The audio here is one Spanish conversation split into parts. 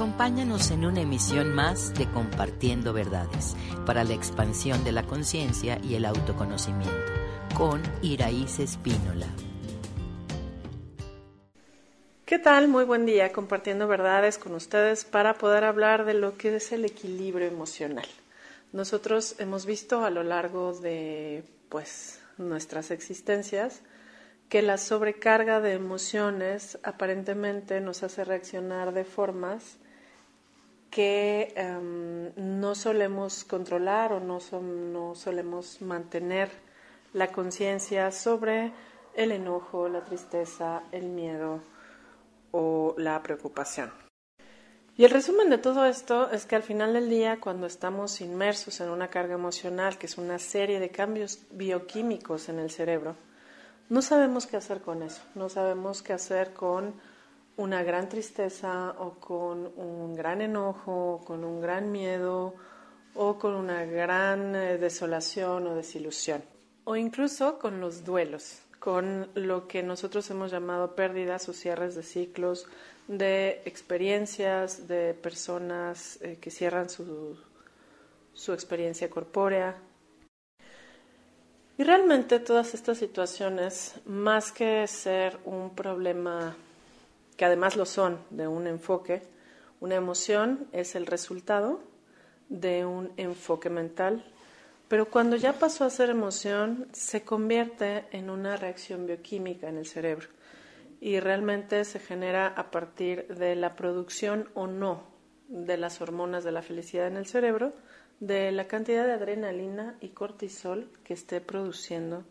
Acompáñanos en una emisión más de Compartiendo Verdades para la expansión de la conciencia y el autoconocimiento con Iraíz Espínola. ¿Qué tal? Muy buen día compartiendo verdades con ustedes para poder hablar de lo que es el equilibrio emocional. Nosotros hemos visto a lo largo de pues nuestras existencias que la sobrecarga de emociones aparentemente nos hace reaccionar de formas que em, no solemos controlar o no, no solemos mantener la conciencia sobre el enojo, la tristeza, el miedo o la preocupación. Y el resumen de todo esto es que al final del día, cuando estamos inmersos en una carga emocional, que es una serie de cambios bioquímicos en el cerebro, no sabemos qué hacer con eso, no sabemos qué hacer con una gran tristeza o con un gran enojo, con un gran miedo o con una gran eh, desolación o desilusión. O incluso con los duelos, con lo que nosotros hemos llamado pérdidas o cierres de ciclos, de experiencias, de personas eh, que cierran su, su experiencia corpórea, y realmente todas estas situaciones, más que ser un problema, que además lo son, de un enfoque, una emoción es el resultado de un enfoque mental, pero cuando ya pasó a ser emoción, se convierte en una reacción bioquímica en el cerebro y realmente se genera a partir de la producción o no de las hormonas de la felicidad en el cerebro, de la cantidad de adrenalina y cortisol que esté produciendo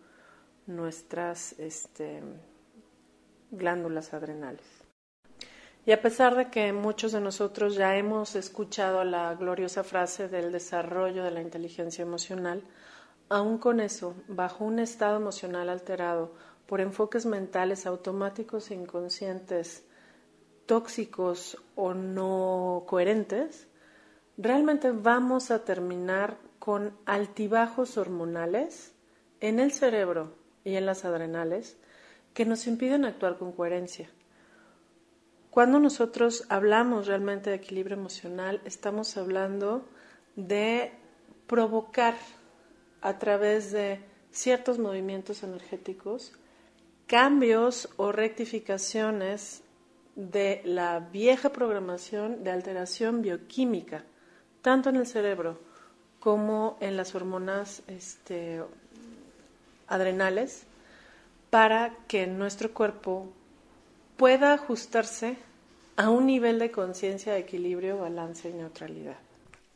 nuestras este, glándulas adrenales. Y a pesar de que muchos de nosotros ya hemos escuchado la gloriosa frase del desarrollo de la inteligencia emocional, aún con eso, bajo un estado emocional alterado por enfoques mentales automáticos e inconscientes, tóxicos o no coherentes, realmente vamos a terminar con altibajos hormonales en el cerebro y en las adrenales que nos impiden actuar con coherencia. Cuando nosotros hablamos realmente de equilibrio emocional, estamos hablando de provocar a través de ciertos movimientos energéticos cambios o rectificaciones de la vieja programación de alteración bioquímica tanto en el cerebro como en las hormonas este, adrenales, para que nuestro cuerpo pueda ajustarse a un nivel de conciencia, equilibrio, balance y neutralidad.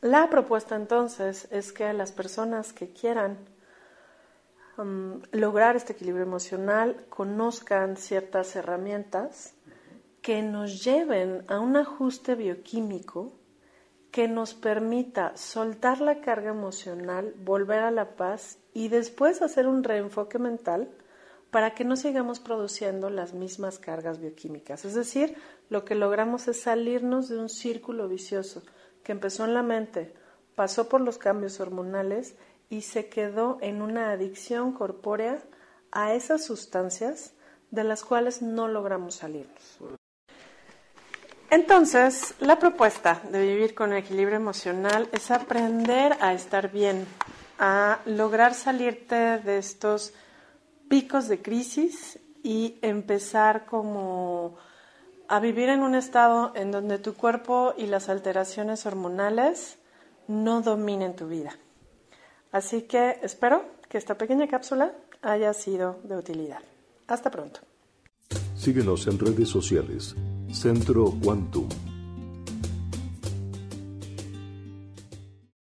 La propuesta entonces es que las personas que quieran um, lograr este equilibrio emocional conozcan ciertas herramientas que nos lleven a un ajuste bioquímico que nos permita soltar la carga emocional, volver a la paz y después hacer un reenfoque mental para que no sigamos produciendo las mismas cargas bioquímicas. Es decir, lo que logramos es salirnos de un círculo vicioso que empezó en la mente, pasó por los cambios hormonales y se quedó en una adicción corpórea a esas sustancias de las cuales no logramos salirnos. Entonces, la propuesta de vivir con equilibrio emocional es aprender a estar bien, a lograr salirte de estos picos de crisis y empezar como a vivir en un estado en donde tu cuerpo y las alteraciones hormonales no dominen tu vida. Así que espero que esta pequeña cápsula haya sido de utilidad. Hasta pronto. Síguenos en redes sociales Centro Quantum.